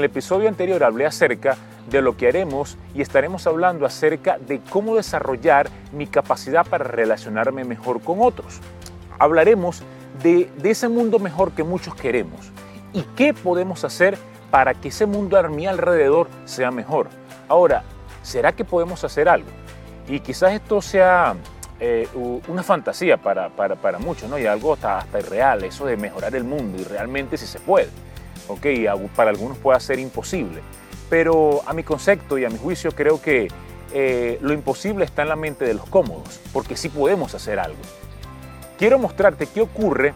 El episodio anterior hablé acerca de lo que haremos y estaremos hablando acerca de cómo desarrollar mi capacidad para relacionarme mejor con otros. Hablaremos de, ese mundo mejor que muchos queremos y qué podemos hacer para que ese mundo a mi alrededor sea mejor. Ahora, ¿será que podemos hacer algo? Y quizás esto sea eh, una fantasía para, para, muchos, ¿no? Y algo hasta, hasta irreal, eso de mejorar el mundo y realmente si se puede. ¿Ok? Para algunos puede ser imposible. Pero a mi concepto y a mi juicio creo que eh, lo imposible está en la mente de los cómodos, porque sí podemos hacer algo. Quiero mostrarte qué ocurre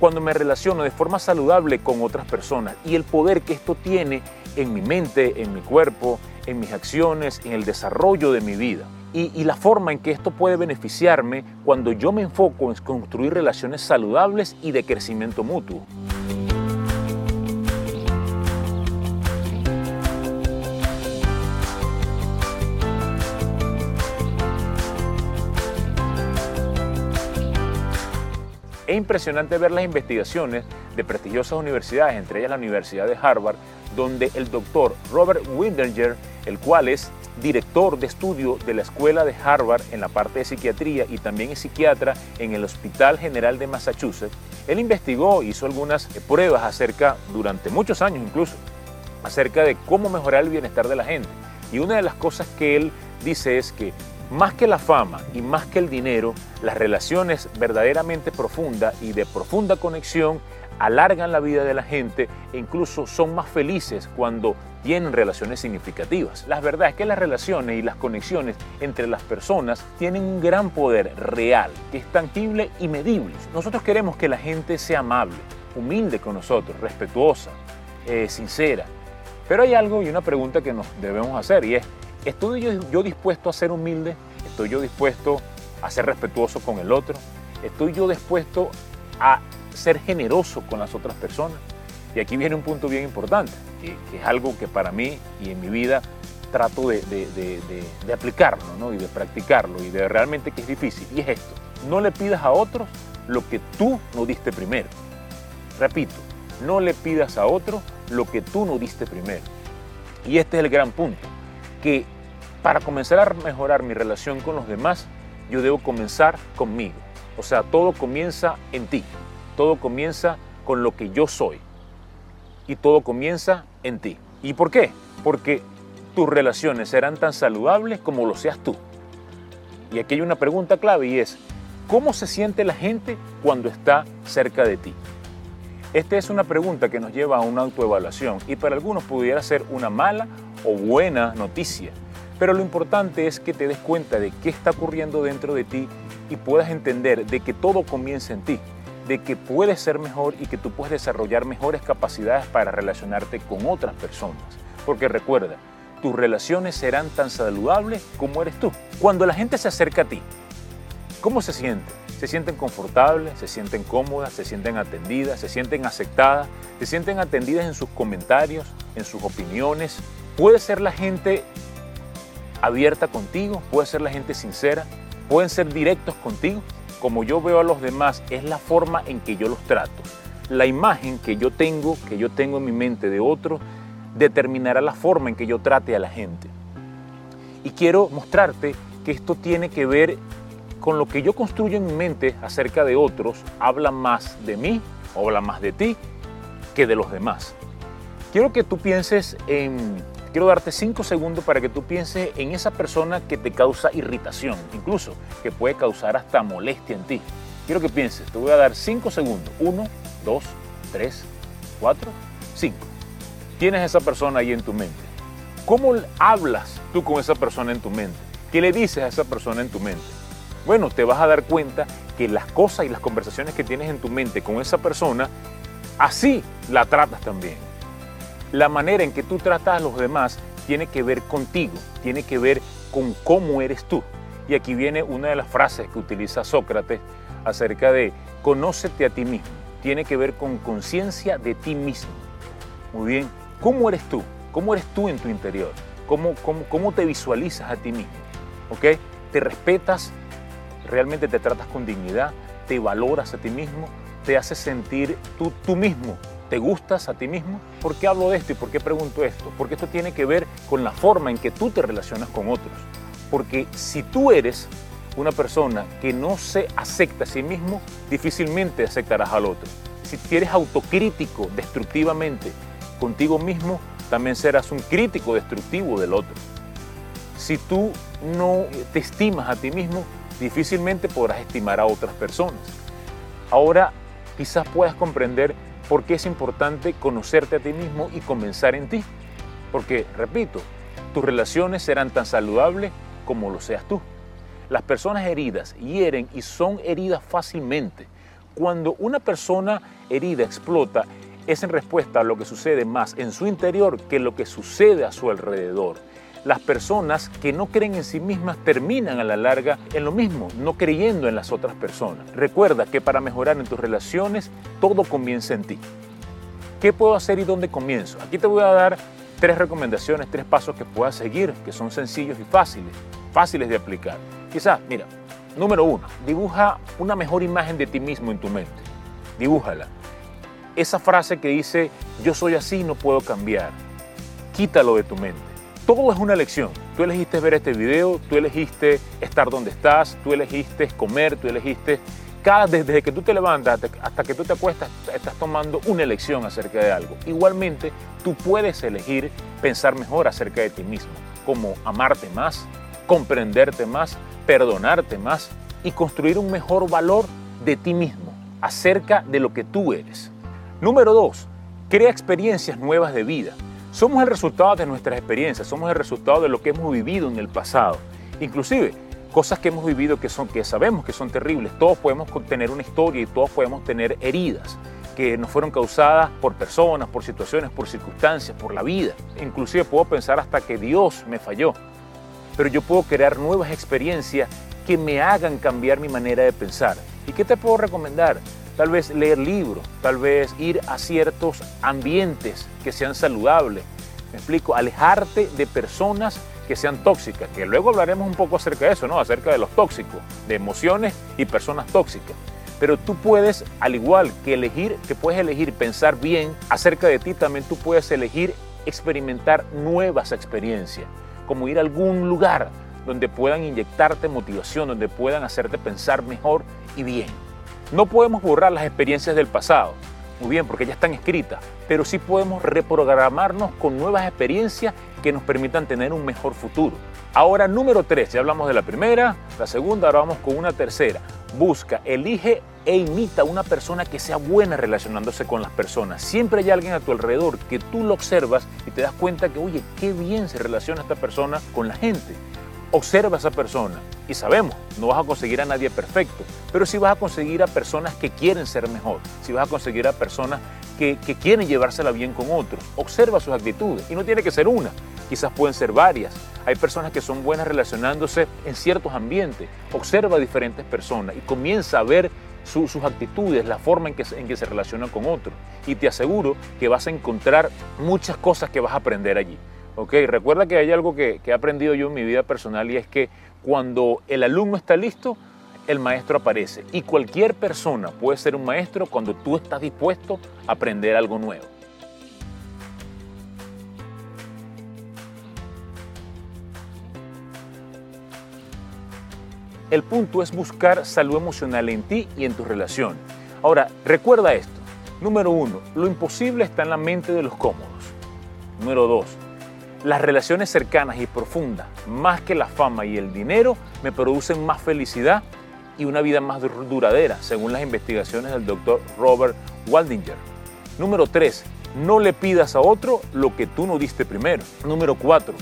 cuando me relaciono de forma saludable con otras personas y el poder que esto tiene en mi mente, en mi cuerpo, en mis acciones, en el desarrollo de mi vida. Y, la forma en que esto puede beneficiarme cuando yo me enfoco en construir relaciones saludables y de crecimiento mutuo. Es impresionante ver las investigaciones de prestigiosas universidades, entre ellas la Universidad de Harvard, donde el doctor Robert Winderger, el cual es director de estudio de la Escuela de Harvard en la parte de psiquiatría y también es psiquiatra en el Hospital General de Massachusetts, él investigó, hizo algunas pruebas acerca, durante muchos años incluso, acerca de cómo mejorar el bienestar de la gente. Y una de las cosas que él dice es que más que la fama y más que el dinero, las relaciones verdaderamente profundas y de profunda conexión alargan la vida de la gente e incluso son más felices cuando tienen relaciones significativas. La verdad es que las relaciones y las conexiones entre las personas tienen un gran poder real, que es tangible y medible. Nosotros queremos que la gente sea amable, humilde con nosotros, respetuosa, eh, sincera. Pero hay algo y una pregunta que nos debemos hacer y es, ¿Estoy yo, dispuesto a ser humilde? ¿Estoy yo dispuesto a ser respetuoso con el otro? ¿Estoy yo dispuesto a ser generoso con las otras personas? Y aquí viene un punto bien importante, que, es algo que para mí y en mi vida trato de, aplicarlo ¿no? y de practicarlo y de realmente que es difícil. Y es esto, no le pidas a otros lo que tú no diste primero. Repito, no le pidas a otro lo que tú no diste primero. Y este es el gran punto que para comenzar a mejorar mi relación con los demás, yo debo comenzar conmigo. O sea, todo comienza en ti. Todo comienza con lo que yo soy. Y todo comienza en ti. ¿Y por qué? Porque tus relaciones serán tan saludables como lo seas tú. Y aquí hay una pregunta clave y es, ¿cómo se siente la gente cuando está cerca de ti? Esta es una pregunta que nos lleva a una autoevaluación y para algunos pudiera ser una mala o buena noticia. Pero lo importante es que te des cuenta de qué está ocurriendo dentro de ti y puedas entender de que todo comienza en ti, de que puedes ser mejor y que tú puedes desarrollar mejores capacidades para relacionarte con otras personas. Porque recuerda, tus relaciones serán tan saludables como eres tú. Cuando la gente se acerca a ti, ¿cómo se siente? Se sienten confortables, se sienten cómodas, se sienten atendidas, se sienten aceptadas, se sienten atendidas en sus comentarios, en sus opiniones, Puede ser la gente abierta contigo, puede ser la gente sincera, pueden ser directos contigo. Como yo veo a los demás, es la forma en que yo los trato. La imagen que yo tengo, que yo tengo en mi mente de otro, determinará la forma en que yo trate a la gente. Y quiero mostrarte que esto tiene que ver con lo que yo construyo en mi mente acerca de otros, habla más de mí, habla más de ti, que de los demás. Quiero que tú pienses en Quiero darte cinco segundos para que tú pienses en esa persona que te causa irritación, incluso que puede causar hasta molestia en ti. Quiero que pienses, te voy a dar cinco segundos. Uno, dos, tres, cuatro, cinco. Tienes esa persona ahí en tu mente. ¿Cómo hablas tú con esa persona en tu mente? ¿Qué le dices a esa persona en tu mente? Bueno, te vas a dar cuenta que las cosas y las conversaciones que tienes en tu mente con esa persona, así la tratas también la manera en que tú tratas a los demás tiene que ver contigo, tiene que ver con cómo eres tú. Y aquí viene una de las frases que utiliza Sócrates acerca de conócete a ti mismo. Tiene que ver con conciencia de ti mismo. Muy bien, ¿cómo eres tú? ¿Cómo eres tú en tu interior? ¿Cómo, cómo, te visualizas a ti mismo? ¿Ok? ¿Te respetas? ¿Realmente te tratas con dignidad? ¿Te valoras a ti mismo? ¿Te haces sentir tú, tú mismo ¿Te gustas a ti mismo? ¿Por qué hablo de esto y por qué pregunto esto? Porque esto tiene que ver con la forma en que tú te relacionas con otros. Porque si tú eres una persona que no se acepta a sí mismo, difícilmente aceptarás al otro. Si eres autocrítico destructivamente contigo mismo, también serás un crítico destructivo del otro. Si tú no te estimas a ti mismo, difícilmente podrás estimar a otras personas. Ahora quizás puedas comprender por qué es importante conocerte a ti mismo y comenzar en ti. Porque, repito, tus relaciones serán tan saludables como lo seas tú. Las personas heridas hieren y son heridas fácilmente. Cuando una persona herida explota, es en respuesta a lo que sucede más en su interior que lo que sucede a su alrededor. Las personas que no creen en sí mismas terminan a la larga en lo mismo, no creyendo en las otras personas. Recuerda que para mejorar en tus relaciones, todo comienza en ti. ¿Qué puedo hacer y dónde comienzo? Aquí te voy a dar tres recomendaciones, tres pasos que puedas seguir, que son sencillos y fáciles, fáciles de aplicar. Quizás, mira, número uno, dibuja una mejor imagen de ti mismo en tu mente. Dibújala. Esa frase que dice, yo soy así, no puedo cambiar. Quítalo de tu mente. Todo es una elección. Tú elegiste ver este video, tú elegiste estar donde estás, tú elegiste comer, tú elegiste... Cada, desde que tú te levantas hasta que tú te acuestas, estás tomando una elección acerca de algo. Igualmente, tú puedes elegir pensar mejor acerca de ti mismo, como amarte más, comprenderte más, perdonarte más y construir un mejor valor de ti mismo acerca de lo que tú eres. Número dos, crea experiencias nuevas de vida. Somos el resultado de nuestras experiencias, somos el resultado de lo que hemos vivido en el pasado. Inclusive, cosas que hemos vivido que, son, que sabemos que son terribles. Todos podemos tener una historia y todos podemos tener heridas que nos fueron causadas por personas, por situaciones, por circunstancias, por la vida. Inclusive puedo pensar hasta que Dios me falló pero yo puedo crear nuevas experiencias que me hagan cambiar mi manera de pensar. ¿Y qué te puedo recomendar? Tal vez leer libros, tal vez ir a ciertos ambientes que sean saludables. Me explico, alejarte de personas que sean tóxicas, que luego hablaremos un poco acerca de eso, ¿no? Acerca de los tóxicos, de emociones y personas tóxicas. Pero tú puedes, al igual que elegir, que puedes elegir pensar bien acerca de ti, también tú puedes elegir experimentar nuevas experiencias como ir a algún lugar donde puedan inyectarte motivación, donde puedan hacerte pensar mejor y bien. No podemos borrar las experiencias del pasado, muy bien, porque ya están escritas, pero sí podemos reprogramarnos con nuevas experiencias que nos permitan tener un mejor futuro. Ahora, número 3, ya hablamos de la primera, la segunda, ahora vamos con una tercera. Busca, elige e imita a una persona que sea buena relacionándose con las personas. Siempre hay alguien a tu alrededor que tú lo observas y te das cuenta que, oye, qué bien se relaciona esta persona con la gente. Observa a esa persona sabemos, no vas a conseguir a nadie perfecto, pero sí vas a conseguir a personas que quieren ser mejor, sí vas a conseguir a personas que, que quieren llevársela bien con otros. Observa sus actitudes y no tiene que ser una, quizás pueden ser varias. Hay personas que son buenas relacionándose en ciertos ambientes. Observa a diferentes personas y comienza a ver sus actitudes, la forma en que, en que se relacionan con otros. Y te aseguro que vas a encontrar muchas cosas que vas a aprender allí. ¿ok? Recuerda que hay algo que, que he aprendido yo en mi vida personal y es que cuando el alumno está listo, el maestro aparece. Y cualquier persona puede ser un maestro cuando tú estás dispuesto a aprender algo nuevo. El punto es buscar salud emocional en ti y en tu relación. Ahora, recuerda esto. Número uno, lo imposible está en la mente de los cómodos. Número dos, las relaciones cercanas y profundas, más que la fama y el dinero, me producen más felicidad y una vida más duradera, según las investigaciones del doctor Robert Waldinger. Número tres, no le pidas a otro lo que tú no diste primero. Número cuatro,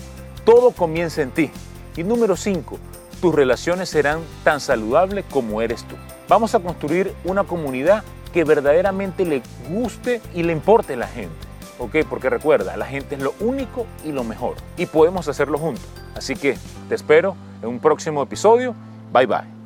todo comienza en ti. Y número cinco, tus relaciones serán tan saludables como eres tú. Vamos a construir una comunidad que verdaderamente le guste y le importe a la gente. ¿Ok? Porque recuerda, la gente es lo único y lo mejor. Y podemos hacerlo juntos. Así que te espero en un próximo episodio. Bye bye.